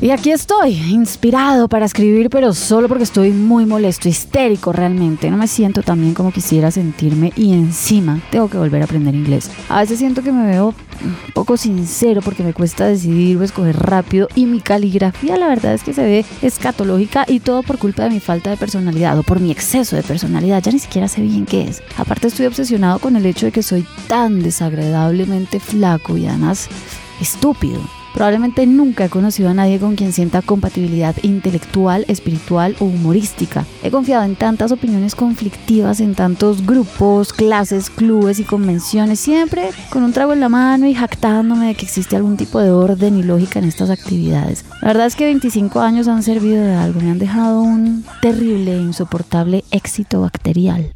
Y aquí estoy, inspirado para escribir, pero solo porque estoy muy molesto, histérico realmente. No me siento tan bien como quisiera sentirme y encima tengo que volver a aprender inglés. A veces siento que me veo poco sincero porque me cuesta decidir o escoger rápido y mi caligrafía la verdad es que se ve escatológica y todo por culpa de mi falta de personalidad o por mi exceso de personalidad. Ya ni siquiera sé bien qué es. Aparte estoy obsesionado con el hecho de que soy tan desagradablemente flaco y además estúpido. Probablemente nunca he conocido a nadie con quien sienta compatibilidad intelectual, espiritual o humorística. He confiado en tantas opiniones conflictivas, en tantos grupos, clases, clubes y convenciones, siempre con un trago en la mano y jactándome de que existe algún tipo de orden y lógica en estas actividades. La verdad es que 25 años han servido de algo, me han dejado un terrible e insoportable éxito bacterial.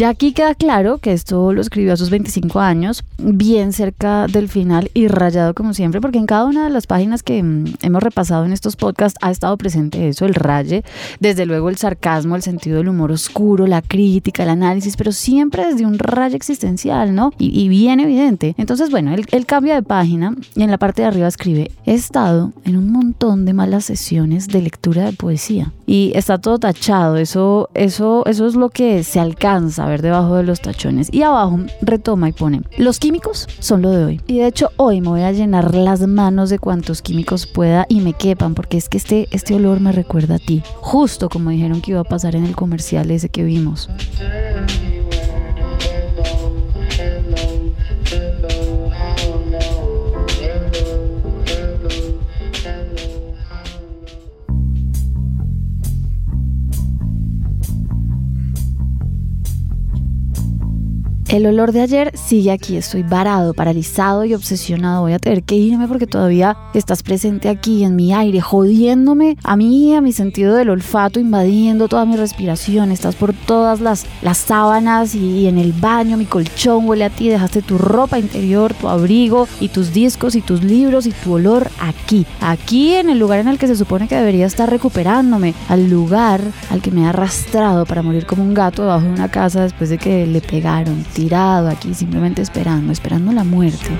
Ya aquí queda claro que esto lo escribió a sus 25 años, bien cerca del final y rayado como siempre, porque en cada una de las páginas que mm, hemos repasado en estos podcasts ha estado presente eso, el raye, desde luego el sarcasmo, el sentido del humor oscuro, la crítica, el análisis, pero siempre desde un rayo existencial, ¿no? Y, bien evidente. Entonces, bueno, él, él cambia de página y en la parte de arriba escribe, he estado en un montón de malas sesiones de lectura de poesía y está todo tachado, eso, eso, eso es lo que se alcanza a ver debajo de los tachones. Y abajo retoma y pone, los químicos son lo de hoy. Y de hecho hoy me voy a llenar las manos de cuantos químicos pueda y me quepan, porque es que este, este olor me recuerda a ti, justo como dijeron que iba a pasar en el comercial ese que vimos. El olor de ayer sigue aquí, estoy varado, paralizado y obsesionado. Voy a tener que irme porque todavía estás presente aquí en mi aire, jodiéndome a mí, a mi sentido del olfato, invadiendo toda mi respiración. Estás por todas las, las sábanas y, en el baño, mi colchón huele a ti, dejaste tu ropa interior, tu abrigo y tus discos y tus libros y tu olor aquí, aquí en el lugar en el que se supone que debería estar recuperándome, al lugar al que me ha arrastrado para morir como un gato debajo de una casa después de que le pegaron tirado aquí simplemente esperando, esperando la muerte.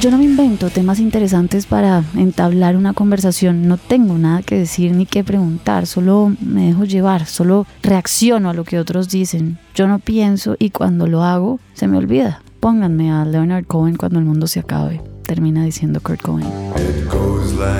Yo no me invento temas interesantes para entablar una conversación, no tengo nada que decir ni que preguntar, solo me dejo llevar, solo reacciono a lo que otros dicen. Yo no pienso y cuando lo hago se me olvida. Pónganme a Leonard Cohen cuando el mundo se acabe termina diciendo Kurt Cohen. It goes like